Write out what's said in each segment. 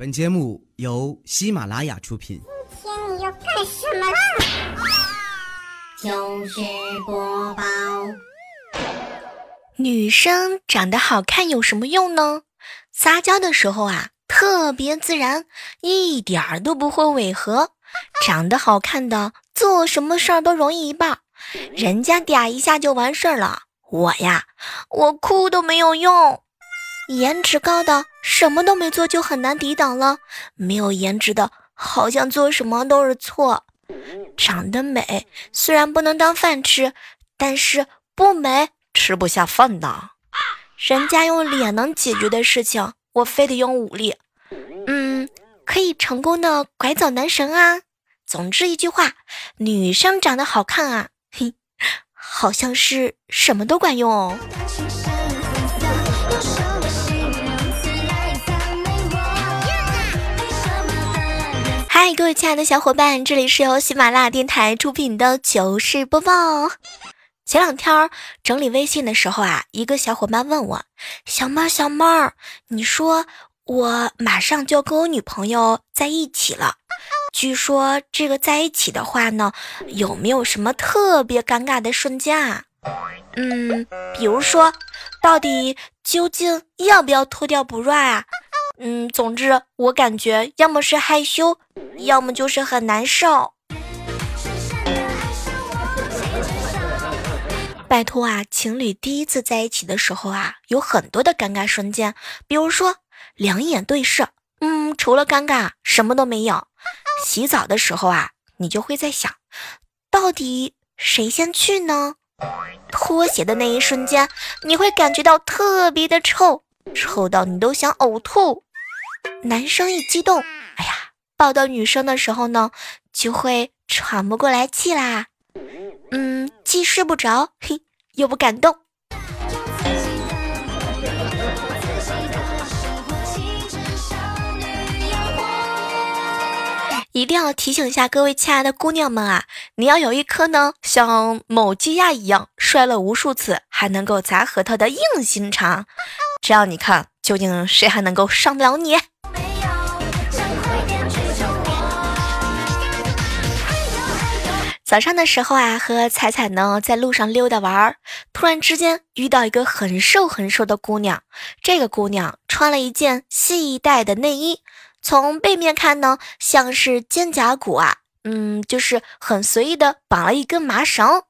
本节目由喜马拉雅出品。今天你要干什么啦？就是播报。女生长得好看有什么用呢？撒娇的时候啊，特别自然，一点儿都不会违和。长得好看的，做什么事儿都容易一半，人家嗲一下就完事儿了。我呀，我哭都没有用。颜值高的什么都没做就很难抵挡了，没有颜值的，好像做什么都是错。长得美虽然不能当饭吃，但是不美吃不下饭的。人家用脸能解决的事情，我非得用武力。嗯，可以成功的拐走男神啊。总之一句话，女生长得好看啊，嘿，好像是什么都管用哦。嗨，各位亲爱的小伙伴，这里是由喜马拉雅电台出品的糗事播报。前两天整理微信的时候啊，一个小伙伴问我：“小妹儿，小妹儿，你说我马上就要跟我女朋友在一起了，据说这个在一起的话呢，有没有什么特别尴尬的瞬间啊？嗯，比如说，到底究竟要不要脱掉 bra 啊？嗯，总之我感觉要么是害羞。”要么就是很难受。拜托啊，情侣第一次在一起的时候啊，有很多的尴尬瞬间，比如说两眼对视，嗯，除了尴尬什么都没有。洗澡的时候啊，你就会在想，到底谁先去呢？脱鞋的那一瞬间，你会感觉到特别的臭，臭到你都想呕吐。男生一激动，哎呀！抱到女生的时候呢，就会喘不过来气啦。嗯，既睡不着，嘿，又不敢动。一定要提醒一下各位亲爱的姑娘们啊，你要有一颗呢像某鸡鸭一样摔了无数次还能够砸核桃的硬心肠，这样你看究竟谁还能够伤得了你？早上的时候啊，和彩彩呢在路上溜达玩儿，突然之间遇到一个很瘦很瘦的姑娘。这个姑娘穿了一件系带的内衣，从背面看呢，像是肩胛骨啊，嗯，就是很随意的绑了一根麻绳。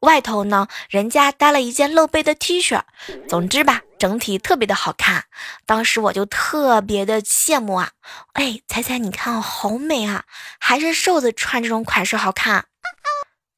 外头呢，人家搭了一件露背的 T 恤。总之吧，整体特别的好看。当时我就特别的羡慕啊，哎，彩彩你看好美啊，还是瘦子穿这种款式好看。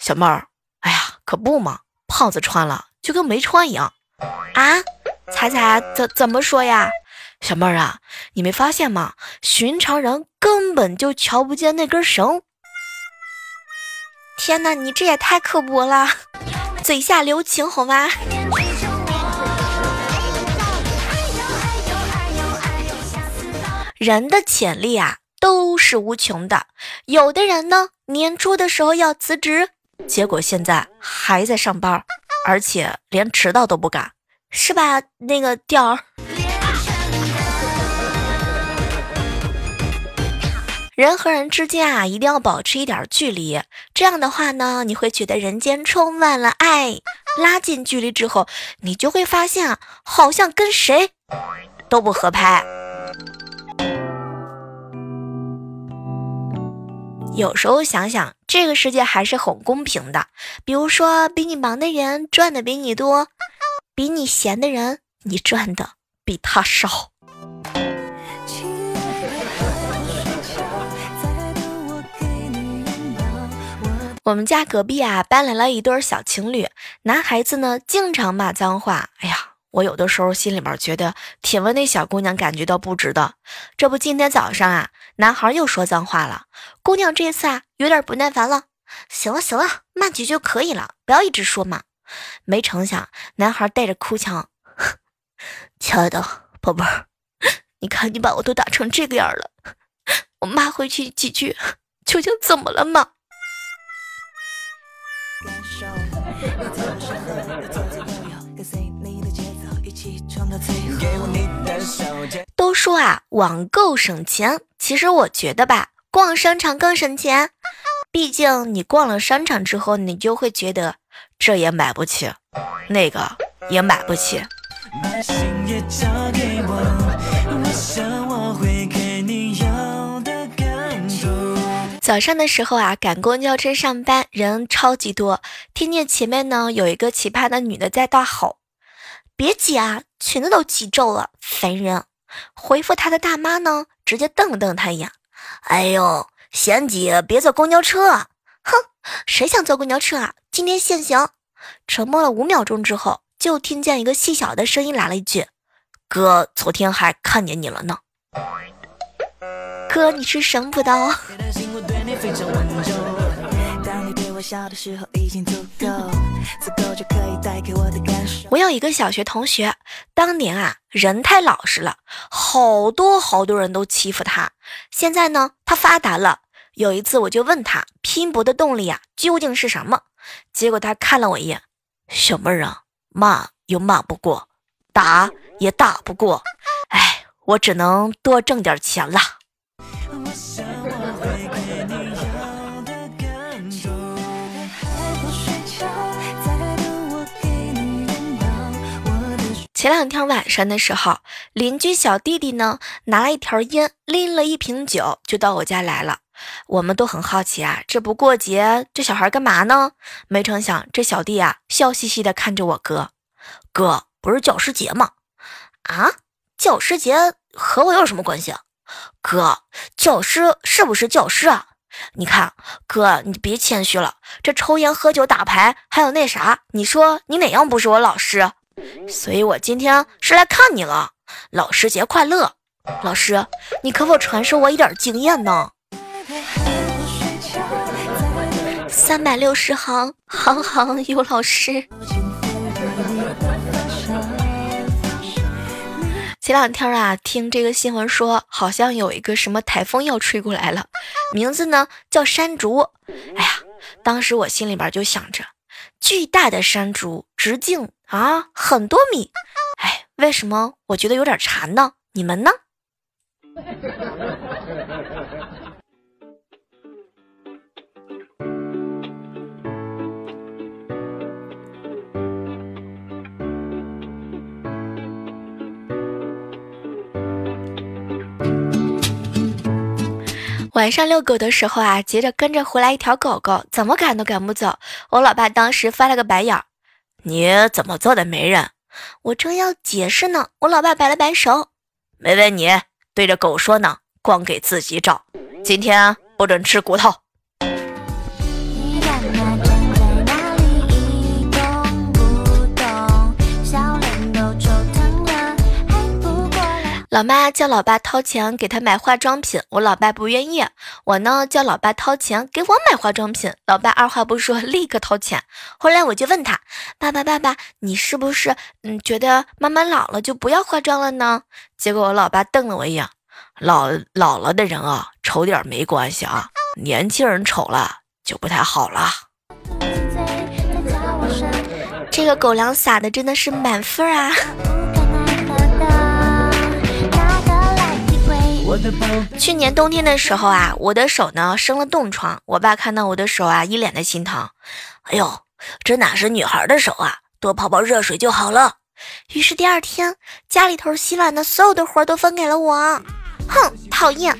小妹儿，哎呀，可不嘛，胖子穿了就跟没穿一样啊！彩彩怎怎么说呀？小妹儿啊，你没发现吗？寻常人根本就瞧不见那根绳。天哪，你这也太刻薄了，嘴下留情好吗？人的潜力啊，都是无穷的。有的人呢，年初的时候要辞职。结果现在还在上班，而且连迟到都不敢，是吧？那个调儿。人和人之间啊，一定要保持一点距离，这样的话呢，你会觉得人间充满了爱。拉近距离之后，你就会发现啊，好像跟谁都不合拍。有时候想想，这个世界还是很公平的。比如说，比你忙的人赚的比你多，比你闲的人，你赚的比他少。我们家隔壁啊，搬来了一对小情侣，男孩子呢经常骂脏话。哎呀！我有的时候心里面觉得挺为那小姑娘感觉到不值的。这不，今天早上啊，男孩又说脏话了。姑娘这次啊，有点不耐烦了。行了行了，骂几句就可以了，不要一直说嘛。没成想，男孩带着哭腔：“亲爱的宝贝儿，你看你把我都打成这个样了，我骂回去几句，究竟怎么了嘛？”都说啊，网购省钱，其实我觉得吧，逛商场更省钱。毕竟你逛了商场之后，你就会觉得这也买不起，那个也买不起。早上的时候啊，赶公交车上班，人超级多。听见前面呢有一个奇葩的女的在大吼：“别挤啊，裙子都挤皱了，烦人！”回复他的大妈呢，直接瞪了瞪他一眼：“哎呦，嫌挤别坐公交车！哼，谁想坐公交车啊？今天限行！”沉默了五秒钟之后，就听见一个细小的声音来了一句：“哥，昨天还看见你了呢。”哥，你是神不刀。我有一个小学同学，当年啊人太老实了，好多好多人都欺负他。现在呢，他发达了。有一次我就问他，拼搏的动力啊究竟是什么？结果他看了我一眼，小妹儿啊，骂又骂不过，打也打不过，哎，我只能多挣点钱了。前两天晚上的时候，邻居小弟弟呢拿了一条烟，拎了一瓶酒就到我家来了。我们都很好奇啊，这不过节，这小孩干嘛呢？没成想，这小弟啊笑嘻嘻的看着我哥，哥不是教师节吗？啊，教师节和我有什么关系啊？哥，教师是不是教师啊？你看，哥你别谦虚了，这抽烟喝酒打牌还有那啥，你说你哪样不是我老师？所以我今天是来看你了，老师节快乐！老师，你可否传授我一点经验呢？三百六十行，行行有老师。前两天啊，听这个新闻说，好像有一个什么台风要吹过来了，名字呢叫山竹。哎呀，当时我心里边就想着，巨大的山竹，直径。啊，很多米，哎，为什么我觉得有点馋呢？你们呢？晚上遛狗的时候啊，急着跟着回来一条狗狗，怎么赶都赶不走。我老爸当时翻了个白眼儿。你怎么做的媒人？我正要解释呢，我老爸摆了摆手，没问你，对着狗说呢，光给自己找，今天不准吃骨头。老妈叫老爸掏钱给她买化妆品，我老爸不愿意。我呢叫老爸掏钱给我买化妆品，老爸二话不说立刻掏钱。后来我就问他：“爸爸，爸爸，你是不是嗯觉得妈妈老了就不要化妆了呢？”结果我老爸瞪了我一眼：“老老了的人啊，丑点没关系啊，年轻人丑了就不太好了。”这个狗粮撒的真的是满分啊！去年冬天的时候啊，我的手呢生了冻疮，我爸看到我的手啊，一脸的心疼。哎呦，这哪是女孩的手啊，多泡泡热水就好了。于是第二天，家里头洗碗的所有的活都分给了我。哼，讨厌。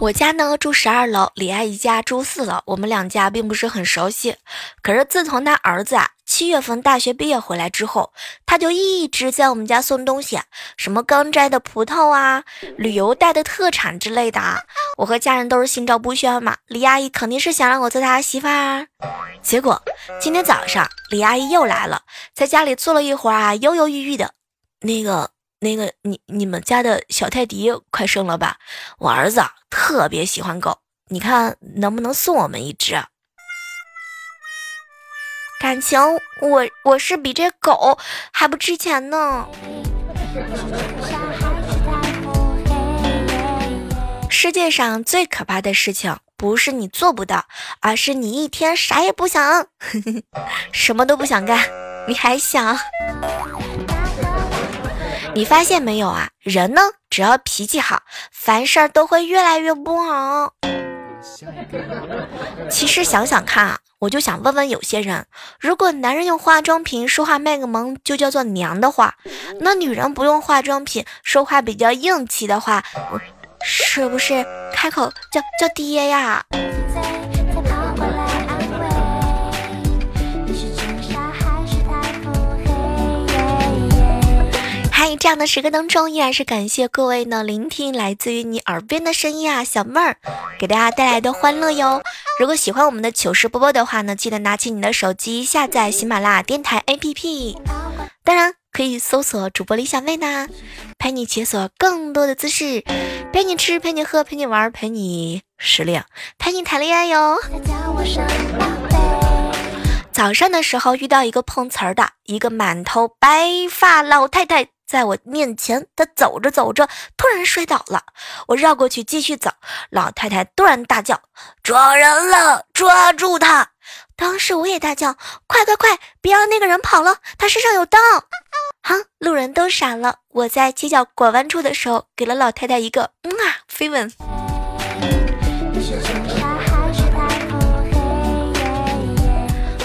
我家呢住十二楼，李阿姨家住四楼，我们两家并不是很熟悉。可是自从她儿子啊七月份大学毕业回来之后，她就一直在我们家送东西，什么刚摘的葡萄啊，旅游带的特产之类的。我和家人都是心照不宣嘛，李阿姨肯定是想让我做她媳妇儿。结果今天早上李阿姨又来了，在家里坐了一会儿啊，犹犹豫豫的，那个。那个，你你们家的小泰迪快生了吧？我儿子特别喜欢狗，你看能不能送我们一只？感情我我是比这狗还不值钱呢。世界上最可怕的事情不是你做不到，而是你一天啥也不想，什么都不想干，你还想？你发现没有啊？人呢，只要脾气好，凡事都会越来越不好。其实想想看啊，我就想问问有些人，如果男人用化妆品说话卖个萌就叫做娘的话，那女人不用化妆品说话比较硬气的话，是不是开口叫叫爹呀？这样的时刻当中，依然是感谢各位呢聆听来自于你耳边的声音啊，小妹儿给大家带来的欢乐哟。如果喜欢我们的糗事播报的话呢，记得拿起你的手机下载喜马拉雅电台 APP，当然可以搜索主播李小妹呢，陪你解锁更多的姿势，陪你吃，陪你喝，陪你玩，陪你失恋，陪你谈恋爱哟。早上的时候遇到一个碰瓷儿的，一个满头白发老太太。在我面前，他走着走着，突然摔倒了。我绕过去继续走，老太太突然大叫：“抓人了，抓住他！”当时我也大叫：“快快快，别让那个人跑了，他身上有刀！”哈，路人都傻了。我在街角拐弯处的时候，给了老太太一个嗯啊飞吻。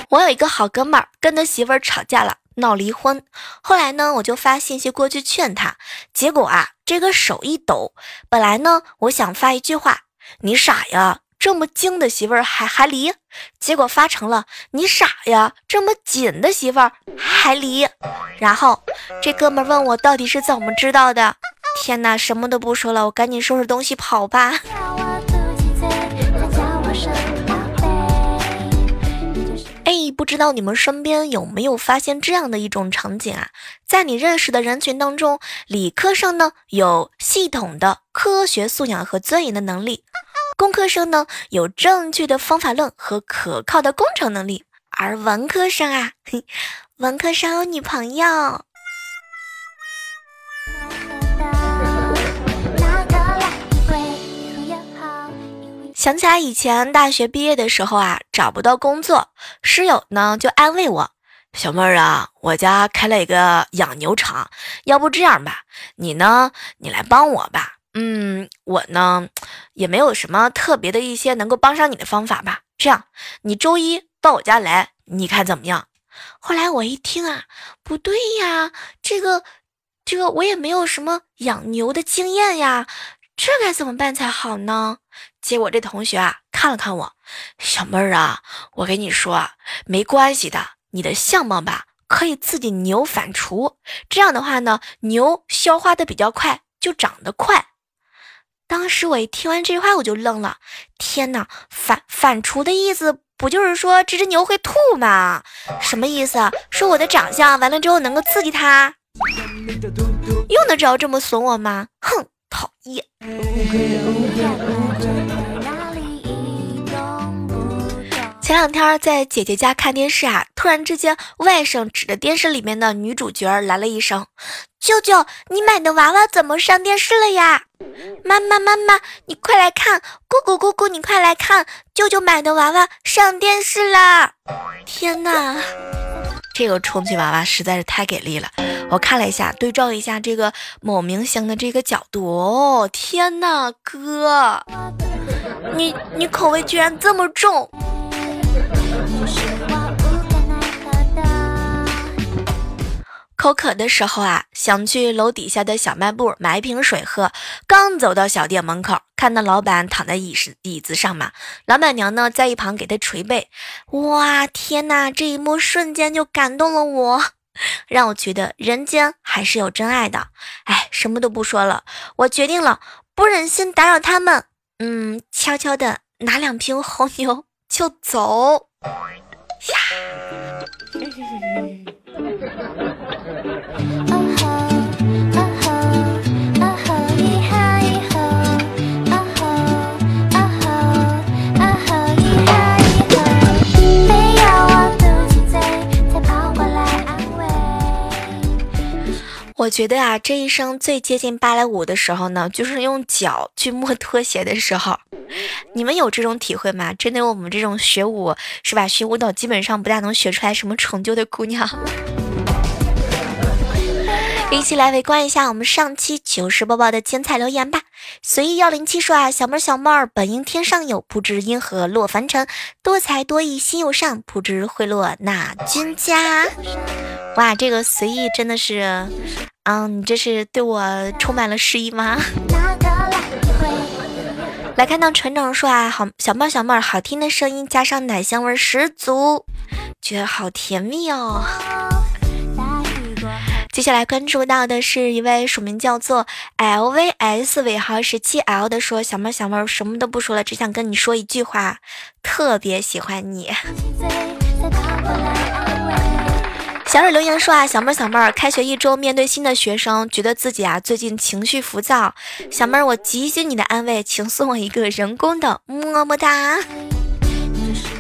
我有一个好哥们儿，跟他媳妇儿吵架了。闹离婚，后来呢，我就发信息过去劝他，结果啊，这个手一抖。本来呢，我想发一句话：“你傻呀，这么精的媳妇儿还还离。”结果发成了：“你傻呀，这么紧的媳妇儿还离。”然后这哥们问我到底是怎么知道的？天哪，什么都不说了，我赶紧收拾东西跑吧。哎不知道你们身边有没有发现这样的一种场景啊？在你认识的人群当中，理科生呢有系统的科学素养和钻研的能力，工科生呢有正确的方法论和可靠的工程能力，而文科生啊，文科生有女朋友。想起来以前大学毕业的时候啊，找不到工作，室友呢就安慰我：“小妹儿啊，我家开了一个养牛场，要不这样吧，你呢，你来帮我吧。嗯，我呢也没有什么特别的一些能够帮上你的方法吧。这样，你周一到我家来，你看怎么样？”后来我一听啊，不对呀，这个这个我也没有什么养牛的经验呀。这该怎么办才好呢？结果这同学啊看了看我，小妹儿啊，我跟你说啊，没关系的，你的相貌吧可以自己牛反刍，这样的话呢，牛消化的比较快，就长得快。当时我一听完这句话，我就愣了，天哪，反反刍的意思不就是说这只牛会吐吗？什么意思啊？说我的长相完了之后能够刺激它？用得着这么损我吗？哼！讨厌。前两天在姐姐家看电视啊，突然之间，外甥指着电视里面的女主角来了一声：“舅舅，你买的娃娃怎么上电视了呀？”妈妈妈妈，你快来看！姑姑姑姑，你快来看！舅舅买的娃娃上电视啦！天哪！这个充气娃娃实在是太给力了，我看了一下，对照一下这个某明星的这个角度，哦，天呐，哥，你你口味居然这么重。口渴的时候啊，想去楼底下的小卖部买一瓶水喝。刚走到小店门口，看到老板躺在椅子椅子上嘛，老板娘呢在一旁给他捶背。哇，天哪！这一幕瞬间就感动了我，让我觉得人间还是有真爱的。哎，什么都不说了，我决定了，不忍心打扰他们，嗯，悄悄的拿两瓶红牛就走。呀。觉得啊，这一生最接近芭蕾舞的时候呢，就是用脚去摸 拖鞋的时候。你们有这种体会吗？针对我们这种学舞是吧？学舞蹈基本上不大能学出来什么成就的姑娘。一起来围观一下我们上期糗事播报的精彩留言吧。随意幺零七说啊，小妹儿小妹儿，本应天上有，不知因何落凡尘。多才多艺心又善，不知会落哪君家。哇，这个随意真的是，嗯，你这是对我充满了诗意吗？来看到船长说啊，好小妹小妹儿，好听的声音加上奶香味十足，觉得好甜蜜哦。接下来关注到的是一位署名叫做 LVS 尾号十七 L 的说：“小妹小妹，什么都不说了，只想跟你说一句话，特别喜欢你。”小蕊留言说啊，小妹儿小妹儿，开学一周，面对新的学生，觉得自己啊最近情绪浮躁。小妹儿，我急需你的安慰，请送我一个人工的么么哒。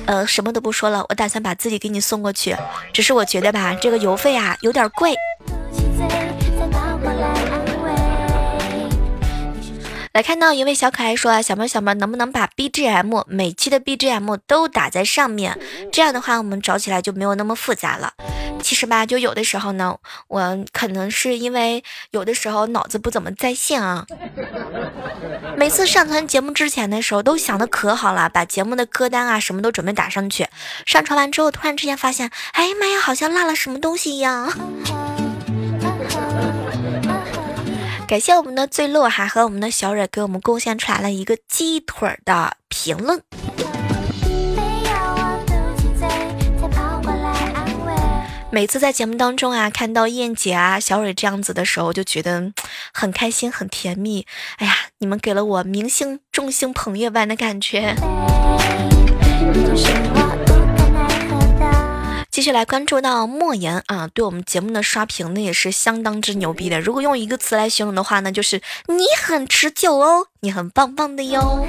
呃，什么都不说了，我打算把自己给你送过去。只是我觉得吧，这个邮费啊有点贵。来看到一位小可爱说啊，小妹小妹能不能把 BGM 每期的 BGM 都打在上面？这样的话我们找起来就没有那么复杂了。其实吧，就有的时候呢，我可能是因为有的时候脑子不怎么在线啊。每次上传节目之前的时候都想的可好了，把节目的歌单啊什么都准备打上去。上传完之后，突然之间发现，哎呀妈呀，好像落了什么东西一样。感谢我们的醉落哈和我们的小蕊给我们贡献出来了一个鸡腿的评论。每次在节目当中啊，看到燕姐啊、小蕊这样子的时候，就觉得很开心、很甜蜜。哎呀，你们给了我明星众星捧月般的感觉。继续来关注到莫言啊，对我们节目的刷屏呢也是相当之牛逼的。如果用一个词来形容的话呢，就是你很持久哦，你很棒棒的哟。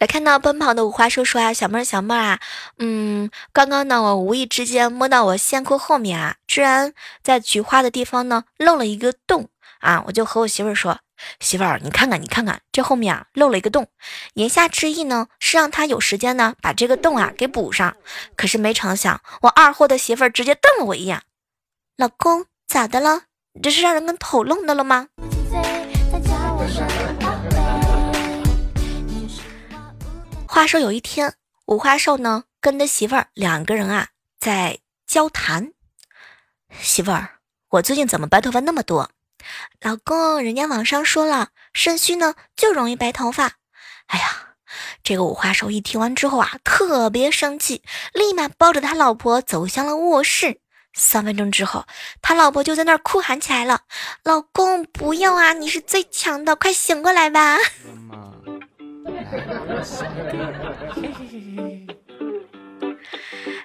来看到奔跑的五花叔叔啊，小妹儿小妹儿啊，嗯，刚刚呢，我无意之间摸到我线裤后面啊，居然在菊花的地方呢漏了一个洞啊，我就和我媳妇儿说，媳妇儿你看看你看看这后面啊漏了一个洞，言下之意呢是让他有时间呢把这个洞啊给补上，可是没成想我二货的媳妇儿直接瞪了我一眼，老公咋的了？这是让人跟头愣的了吗？话说有一天，五花兽呢跟他媳妇儿两个人啊在交谈。媳妇儿，我最近怎么白头发那么多？老公，人家网上说了，肾虚呢就容易白头发。哎呀，这个五花兽一听完之后啊，特别生气，立马抱着他老婆走向了卧室。三分钟之后，他老婆就在那儿哭喊起来了：“老公，不要啊，你是最强的，快醒过来吧！”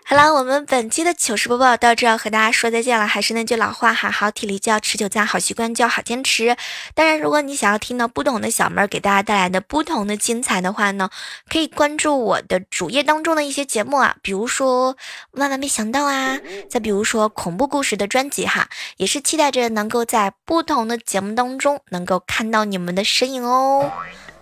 好了，我们本期的糗事播报到这，要和大家说再见了。还是那句老话哈，好体力就要持久战，好习惯就要好坚持。当然，如果你想要听到不同的小妹儿给大家带来的不同的精彩的话呢，可以关注我的主页当中的一些节目啊，比如说万万没想到啊，再比如说恐怖故事的专辑哈，也是期待着能够在不同的节目当中能够看到你们的身影哦。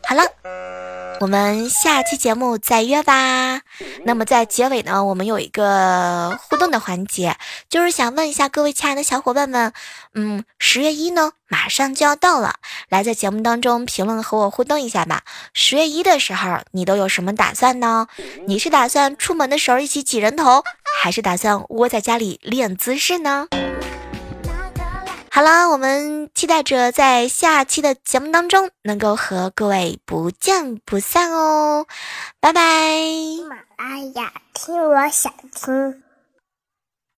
好了。我们下期节目再约吧。那么在结尾呢，我们有一个互动的环节，就是想问一下各位亲爱的小伙伴们，嗯，十月一呢马上就要到了，来在节目当中评论和我互动一下吧。十月一的时候，你都有什么打算呢？你是打算出门的时候一起挤人头，还是打算窝在家里练姿势呢？好了，我们期待着在下期的节目当中能够和各位不见不散哦，拜拜。喜马拉雅听，我想听。